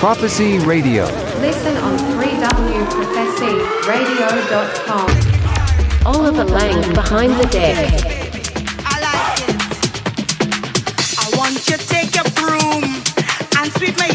Prophecy Radio. Listen on 3wprophecyradio.com. Oliver Lang behind the deck. I like it. I want you to take a broom and sweep my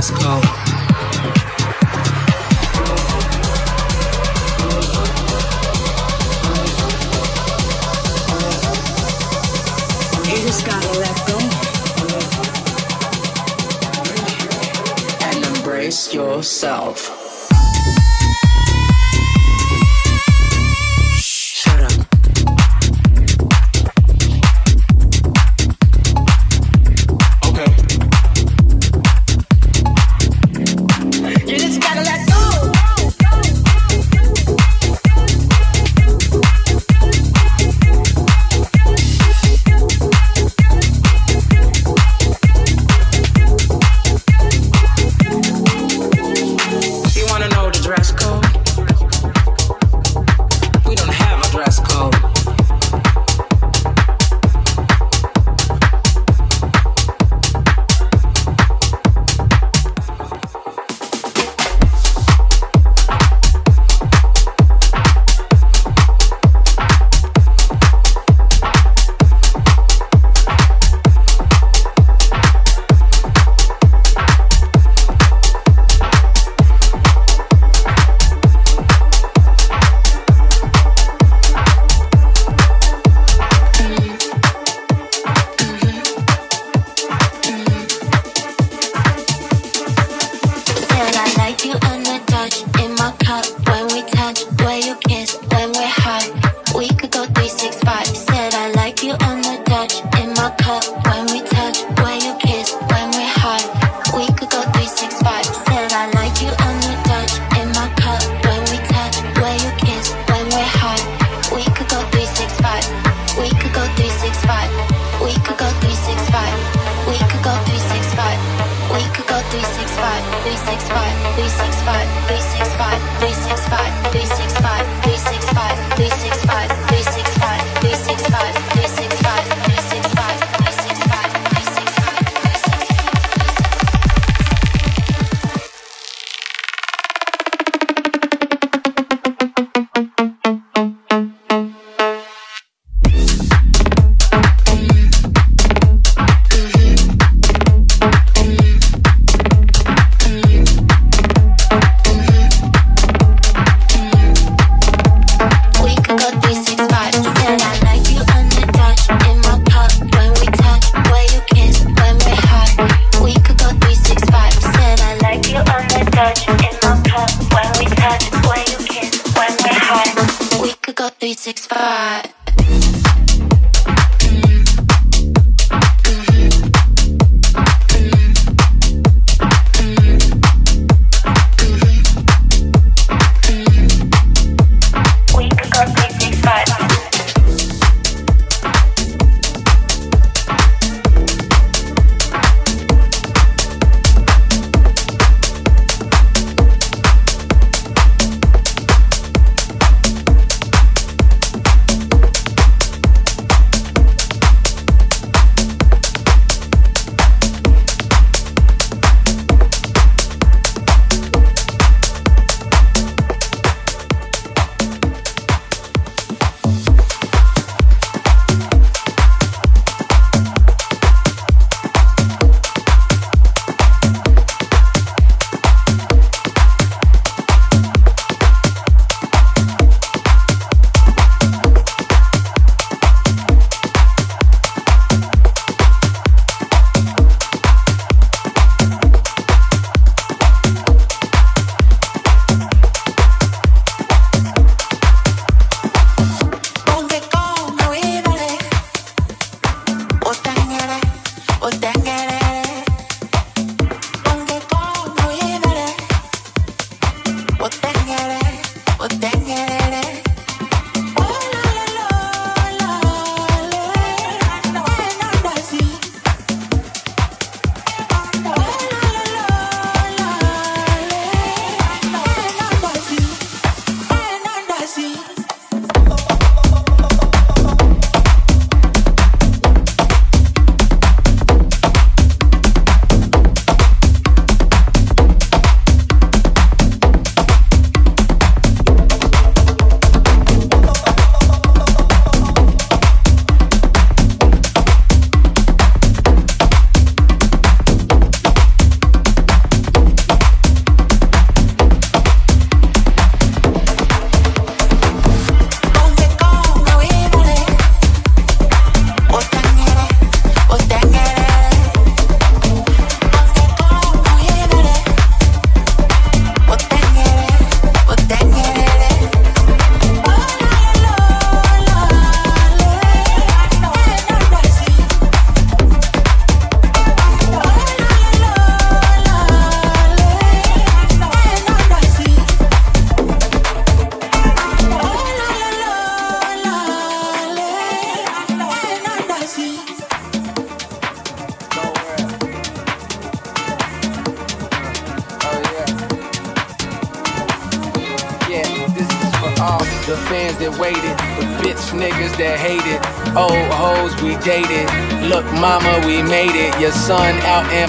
Let's go. You just gotta let go and embrace yourself.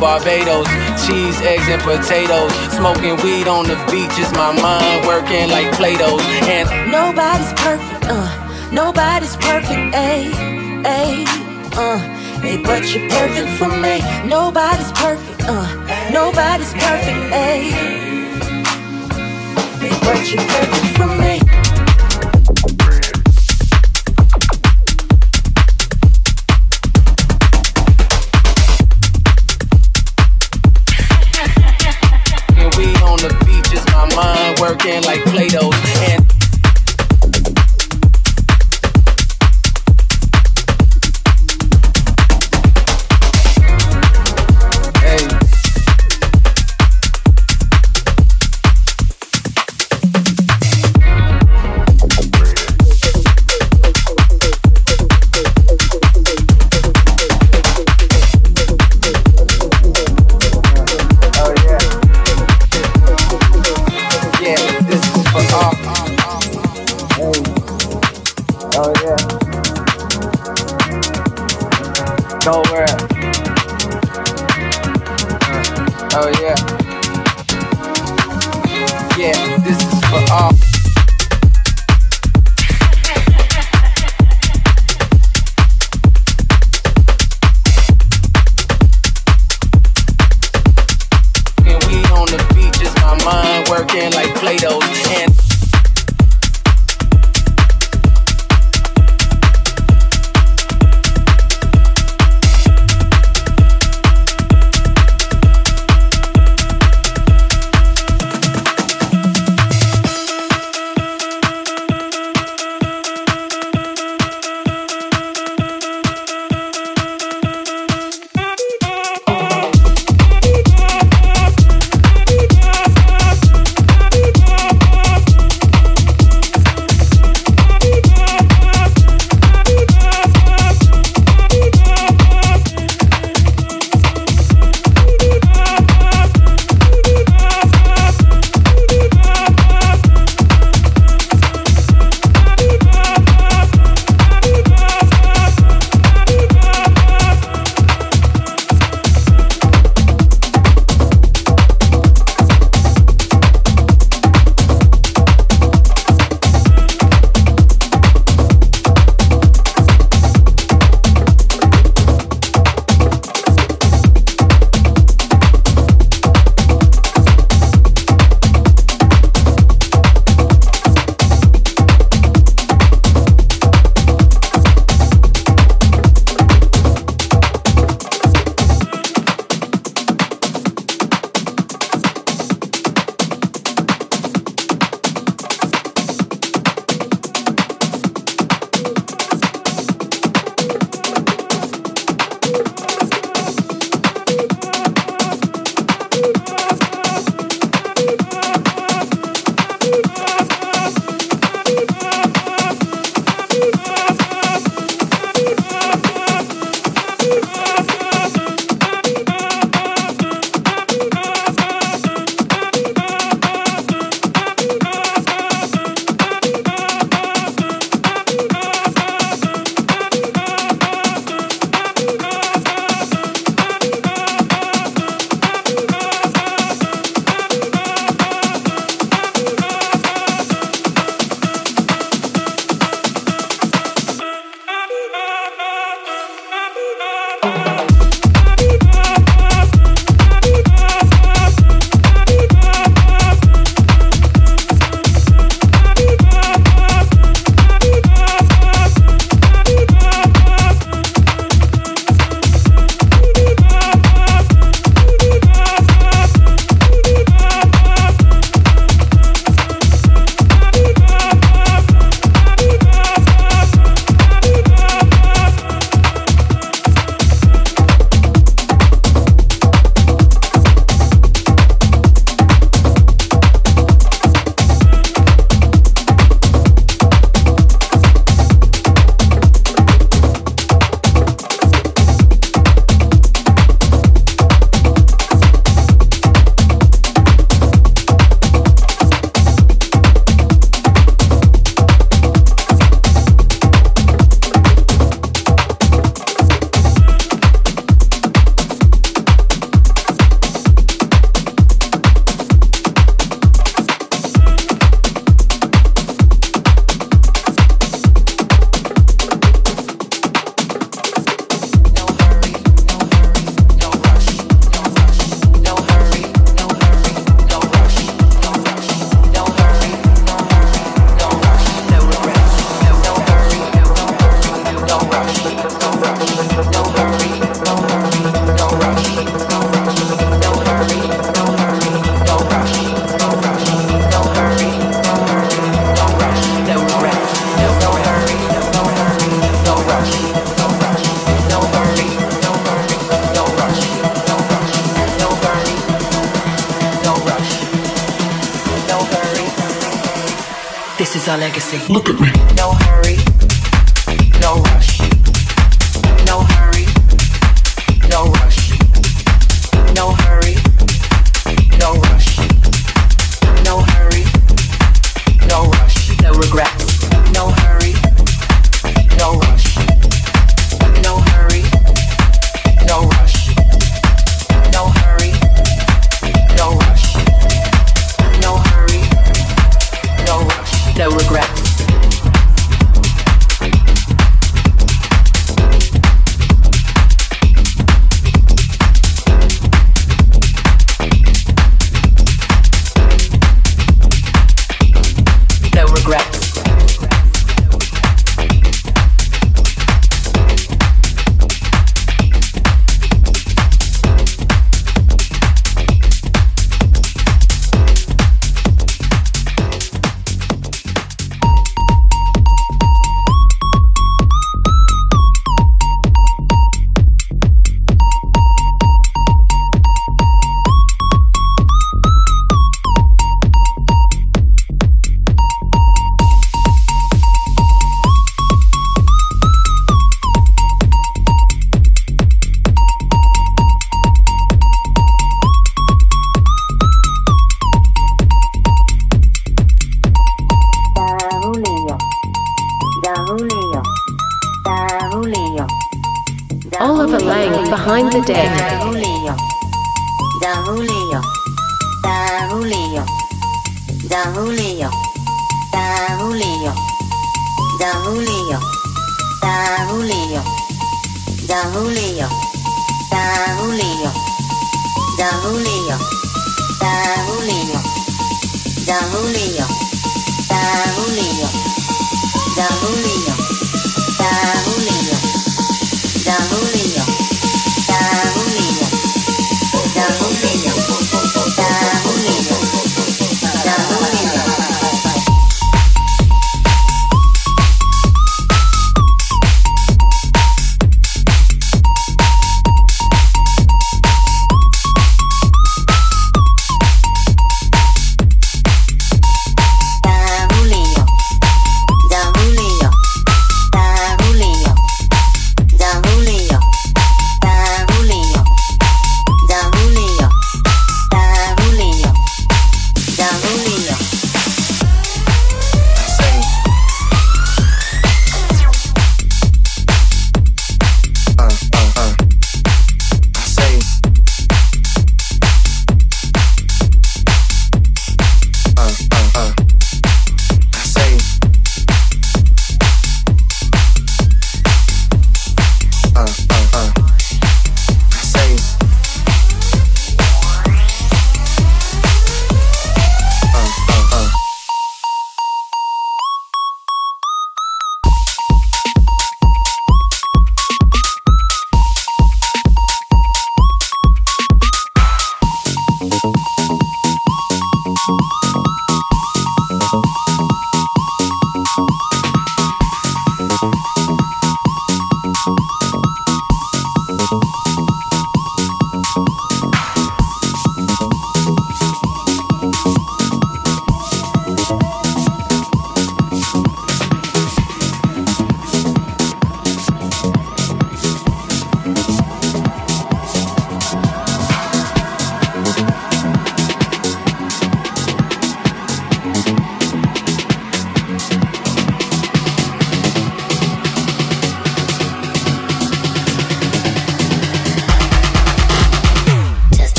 Barbados. Cheese, eggs, and potatoes. Smoking weed on the beaches. My mind working like Play-Dohs. And nobody's perfect, uh. Nobody's perfect, ayy, ayy, uh. Hey, but you're perfect for me. Nobody's perfect, uh. Nobody's perfect, ayy. Hey, but you're perfect for me.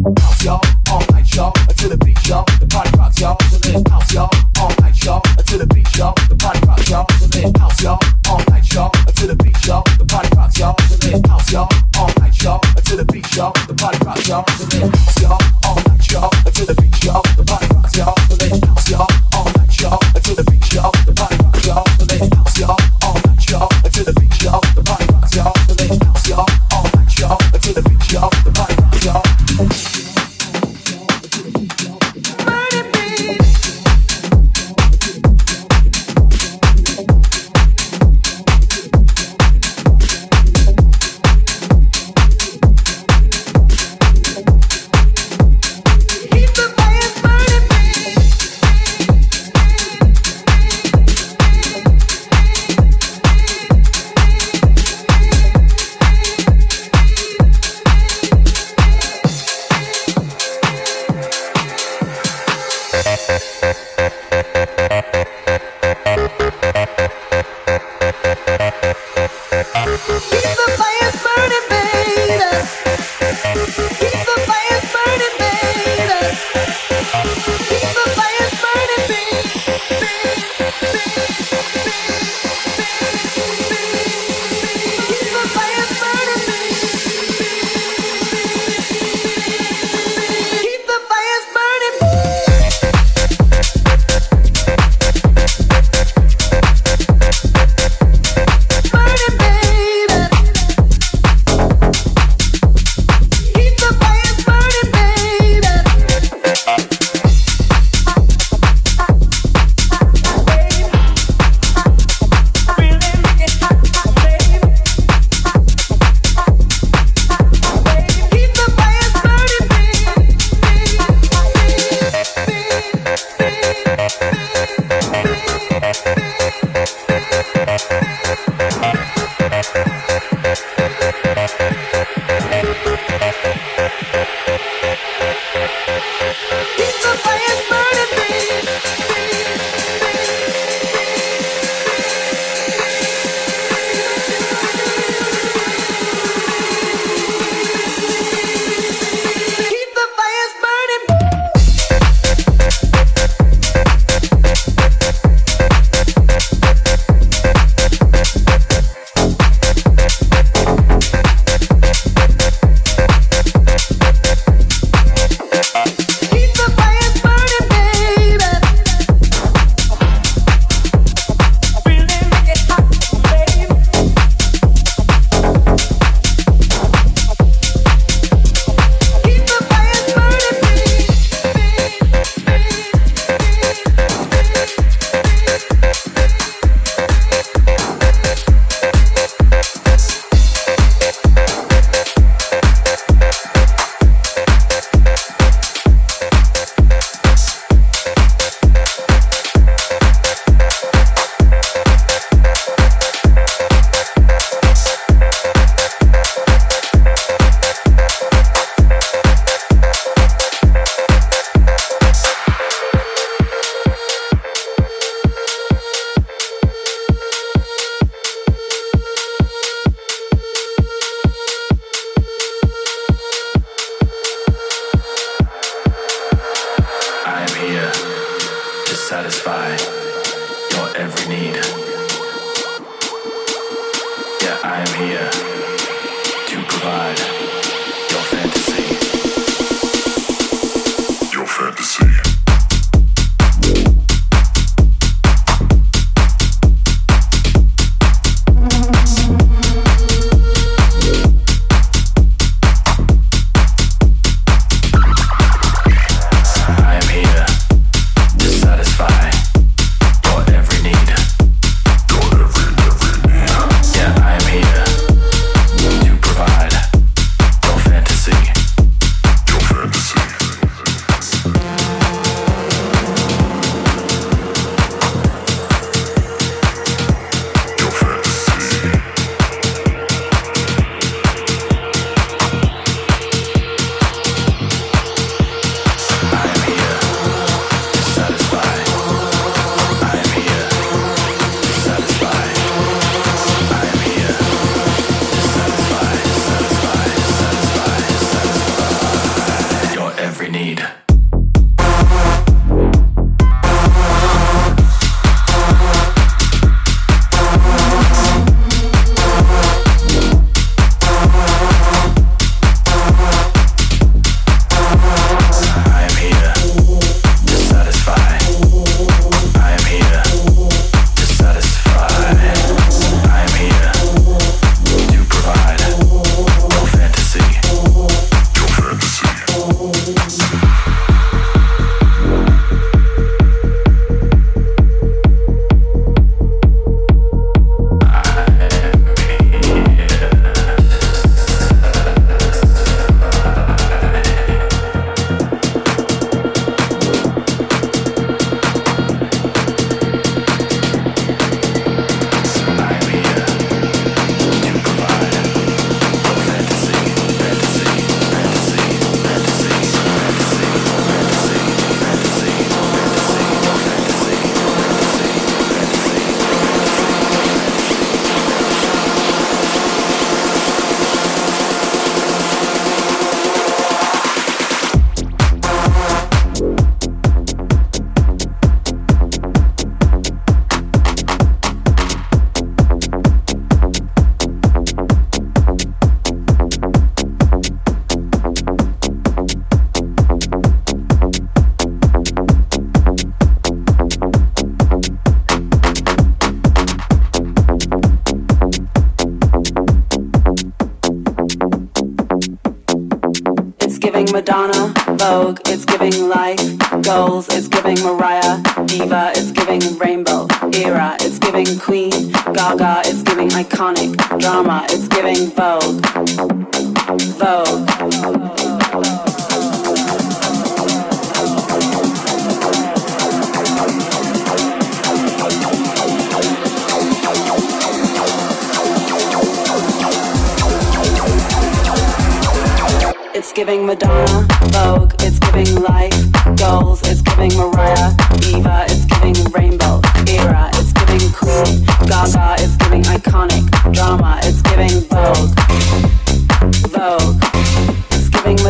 House y'all, all night y'all, to the beach y'all, the party rocks y'all. So this house y'all, all night y'all, until the beach y'all, the party rocks y'all. So this house y'all, all night y'all, to the beach y'all, the party rocks y'all. The beach house y'all, all night y'all, to the beach y'all, the party rocks y'all.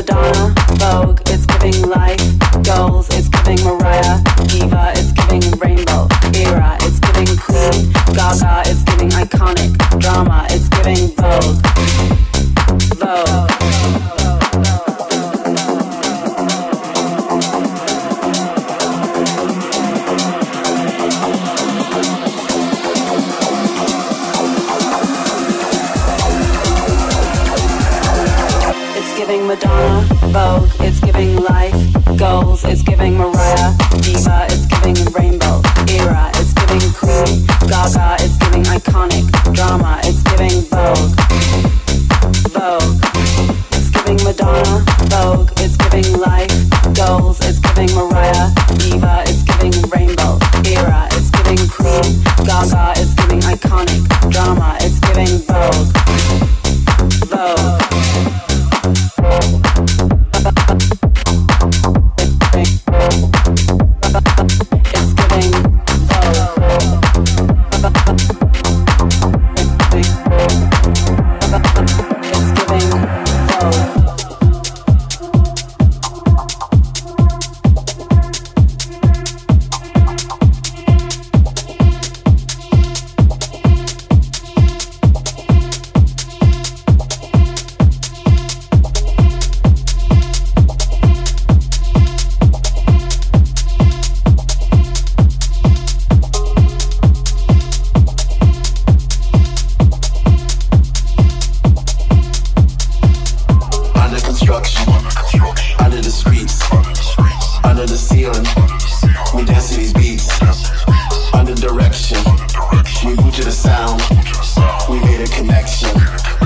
Madonna, Vogue, it's giving life, goals, it's giving Mariah, Diva, it's giving Rainbow, Era, it's giving Queen, Gaga, it's giving iconic, drama, it's giving Vogue. to the sound. We made a connection.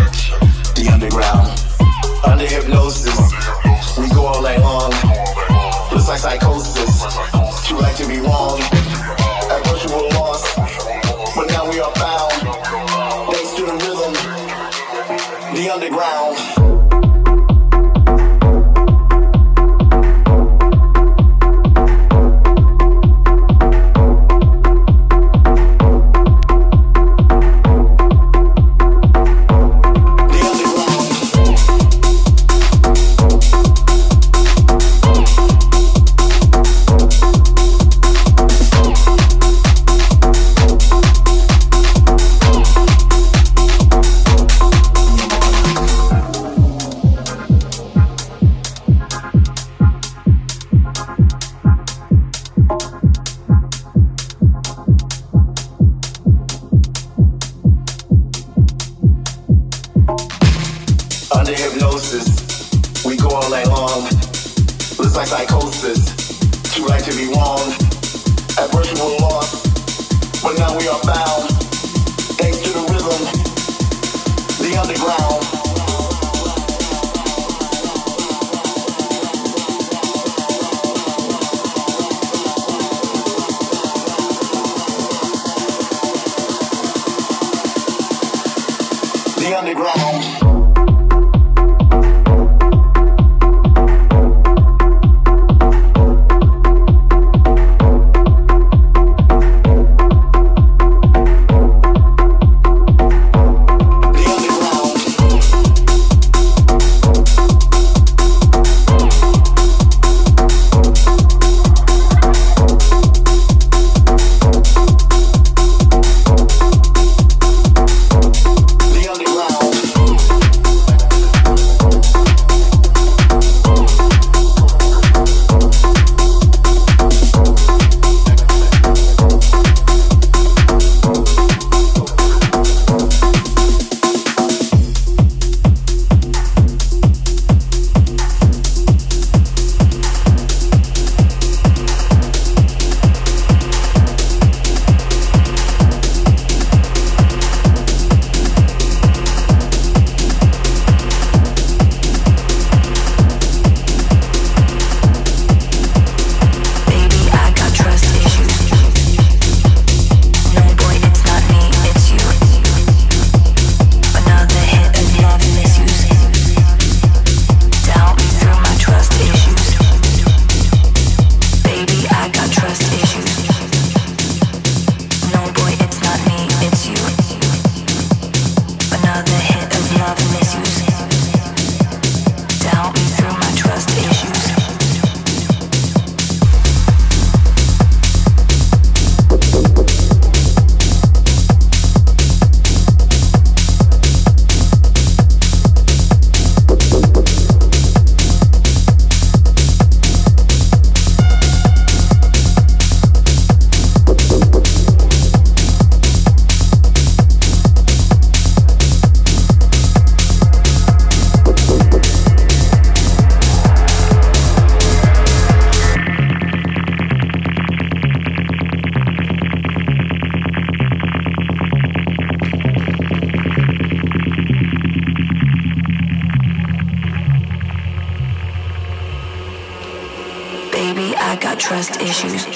Trust issues.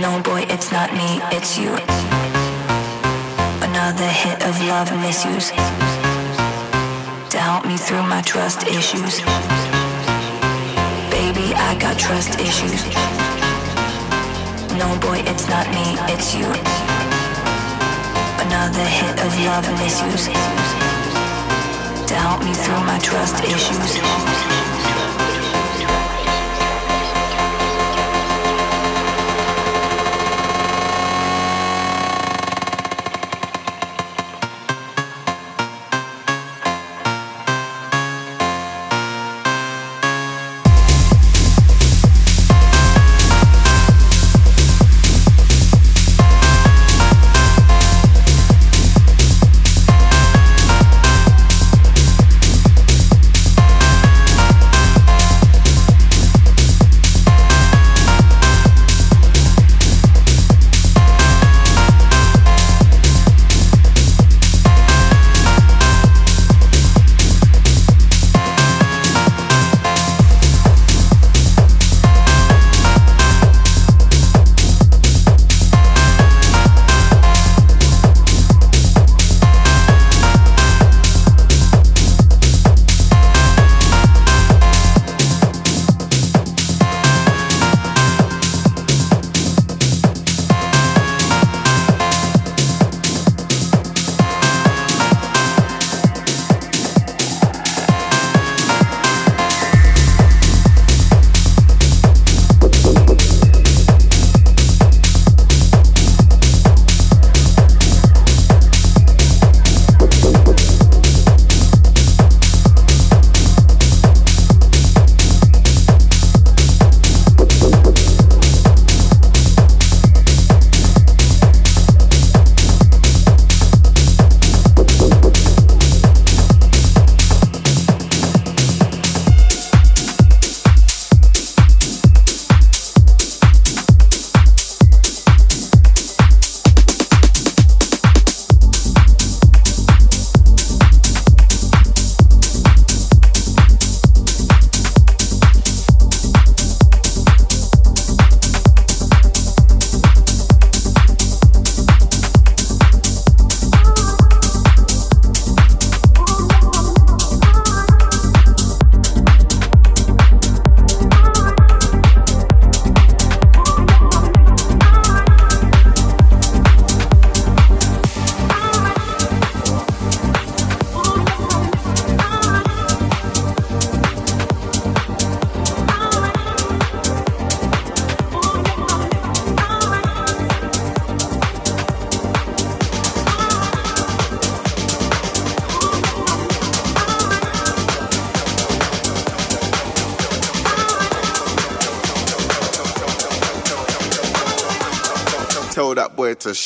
No, boy, it's not me, it's you. Another hit of love misuse to help me through my trust issues. Baby, I got trust issues. No, boy, it's not me, it's you. Another hit of love misuse to help me through my trust issues.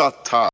up.